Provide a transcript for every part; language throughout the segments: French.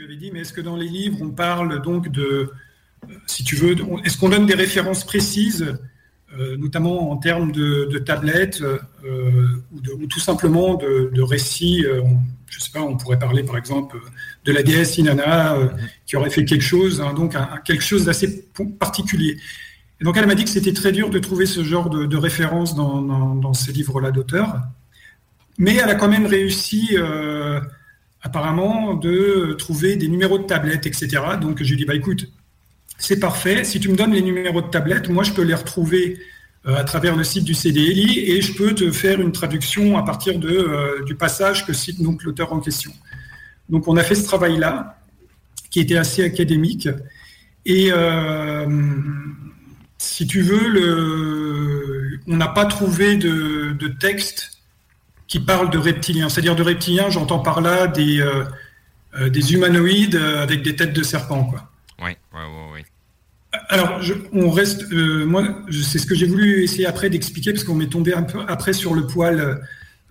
Lui avais dit, mais est-ce que dans les livres, on parle donc de, si tu veux, est-ce qu'on donne des références précises, euh, notamment en termes de, tablettes euh, ou, tout simplement de, récits euh, Je ne sais pas, on pourrait parler par exemple de la déesse Inanna qui aurait fait quelque chose, hein, donc un, quelque chose d'assez particulier. Et donc elle m'a dit que c'était très dur de trouver ce genre de, de référence dans, dans, dans ces livres-là d'auteur. Mais elle a quand même réussi, apparemment, de trouver des numéros de tablette, etc. Donc je lui ai dit, bah écoute, c'est parfait. Si tu me donnes les numéros de tablette, moi je peux les retrouver euh, à travers le site du CDLI et je peux te faire une traduction à partir de, euh, du passage que cite donc l'auteur en question. Donc on a fait ce travail-là, qui était assez académique. Et euh, si tu veux, le, on n'a pas trouvé de, texte qui parle de reptiliens. C'est-à-dire de reptiliens, j'entends par là des, euh, euh, des humanoïdes avec des têtes de serpent. Quoi. Oui, oui, oui. oui. Alors, je, on reste. Euh, moi, c'est ce que j'ai voulu essayer après d'expliquer, parce qu'on m'est tombé un peu après sur le poil.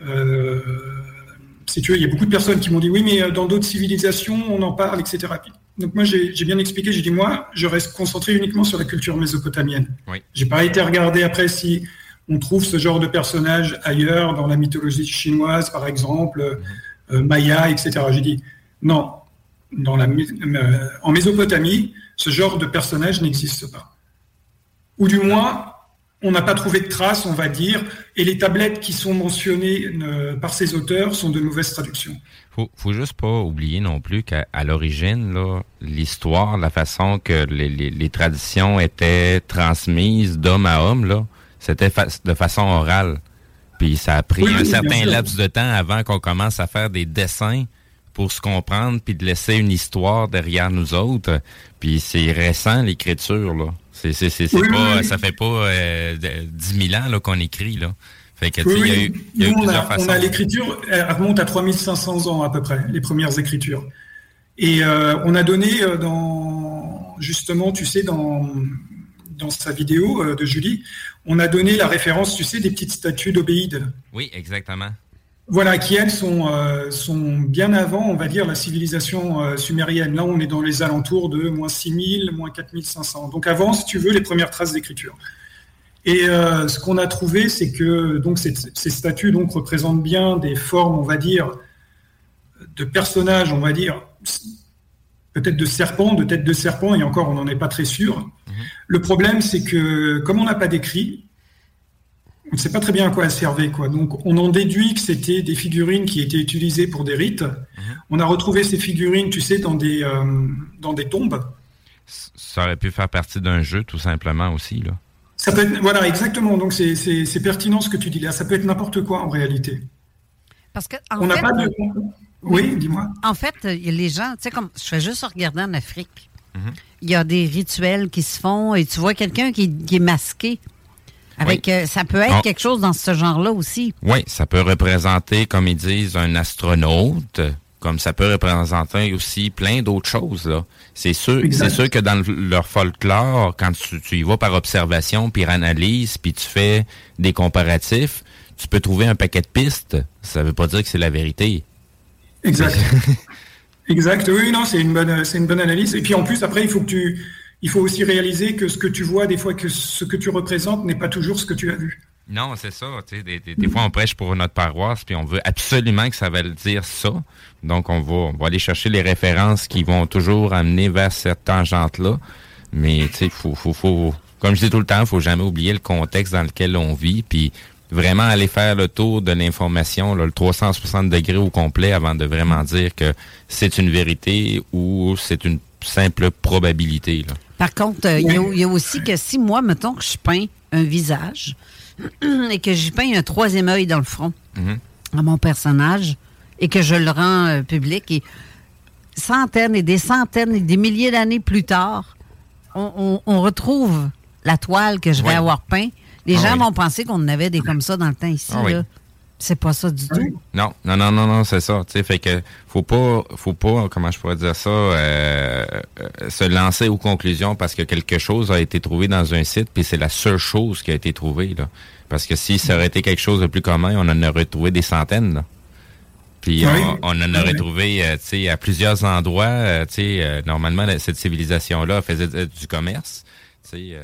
Euh, si tu veux, il y a beaucoup de personnes qui m'ont dit oui, mais dans d'autres civilisations, on en parle, etc. Donc moi, j'ai bien expliqué. J'ai dit moi, je reste concentré uniquement sur la culture mésopotamienne. Oui. J'ai pas été regarder après si on trouve ce genre de personnage ailleurs dans la mythologie chinoise, par exemple, mmh. euh, Maya, etc. J'ai dit non. Dans la, euh, en Mésopotamie, ce genre de personnage n'existe pas. Ou du moins, on n'a pas trouvé de traces, on va dire, et les tablettes qui sont mentionnées euh, par ces auteurs sont de mauvaises traductions. Faut, faut juste pas oublier non plus qu'à l'origine, l'histoire, la façon que les, les, les, traditions étaient transmises d'homme à homme, là, c'était fa de façon orale. Puis ça a pris oui, un oui, certain laps de temps avant qu'on commence à faire des dessins pour se comprendre, puis de laisser une histoire derrière nous autres. Puis c'est récent, l'écriture, là. C'est, oui, pas, ça fait pas euh, 10 000 ans qu'on écrit, là. Fait que, il y a eu, y a eu Nous, on, plusieurs a, façons. on a l'écriture, elle remonte à 3500 ans à peu près, les premières écritures. Et euh, on a donné euh, dans, justement, tu sais, dans, dans sa vidéo euh, de Julie, on a donné la référence, tu sais, des petites statues d'Obéide. Oui, exactement. Voilà, qui elles sont, euh, sont bien avant, on va dire, la civilisation euh, sumérienne. Là, on est dans les alentours de moins 6000, moins 4500. Donc avant, si tu veux, les premières traces d'écriture. Et ce qu'on a trouvé, c'est que donc ces, ces, statues donc représentent bien des formes, on va dire, de personnages, on va dire, peut-être de serpents, de têtes de serpents, et encore, on n'en est pas très sûr. Le problème, c'est que comme on n'a pas d'écrit, on ne sait pas très bien à quoi elles servaient. Quoi. Donc, on en déduit que c'était des figurines qui étaient utilisées pour des rites. Mmh. On a retrouvé ces figurines, tu sais, dans des, euh, dans des tombes. Ça aurait pu faire partie d'un jeu, tout simplement, aussi, là. Ça peut être, voilà, exactement. Donc, c'est pertinent ce que tu dis là. Ça peut être n'importe quoi, en réalité. Parce que, on n'a pas de... Oui, dis-moi. En fait, les gens, tu sais, comme je fais juste regarder en Afrique, mmh. il y a des rituels qui se font et tu vois quelqu'un qui, qui est masqué. Avec, oui. euh, ça peut être oh. quelque chose dans ce genre-là aussi. Oui, ça peut représenter, comme ils disent, un astronaute, comme ça peut représenter aussi plein d'autres choses. là. C'est sûr, c'est sûr que dans leur folklore, quand tu, tu y vas par observation, puis analyse, puis tu fais des comparatifs, tu peux trouver un paquet de pistes. Ça veut pas dire que c'est la vérité. Exact. exact. Oui, non, c'est une bonne, c'est une bonne analyse. Et puis en plus, après, il faut que tu il faut aussi réaliser que ce que tu vois, des fois, que ce que tu représentes n'est pas toujours ce que tu as vu. Non, c'est ça. Des, des, fois, on prêche pour notre paroisse, puis on veut absolument que ça veuille dire ça. Donc, on va, on va aller chercher les références qui vont toujours amener vers cette tangente-là. Mais, tu sais, faut, faut, faut, comme je dis tout le temps, faut jamais oublier le contexte dans lequel on vit, puis vraiment aller faire le tour de l'information, le 360 degrés au complet, avant de vraiment dire que c'est une vérité ou c'est une simple probabilité. Là. Par contre, il euh, y, y, a aussi que si moi, mettons que je peins un visage et que j'y peins un troisième œil dans le front mm -hmm. à mon personnage, et que je le rends euh, public. Et centaines et des centaines et des milliers d'années plus tard, on, retrouve la toile que je vais avoir peint. Les ah gens vont penser qu'on avait des comme ça dans le temps ici. Ah c'est pas ça du tout. Non, non, non, non, non, c'est ça. Tu fait que faut pas, faut pas, comment je pourrais dire ça, euh, euh, se lancer aux conclusions parce que quelque chose a été trouvé dans un site, puis c'est la seule chose qui a été trouvée là. Parce que si ça aurait été quelque chose de plus commun, on en aurait trouvé des centaines. Puis on, en aurait trouvé, euh, tu sais, à plusieurs endroits. tu sais, normalement cette civilisation-là faisait du commerce. Tu sais.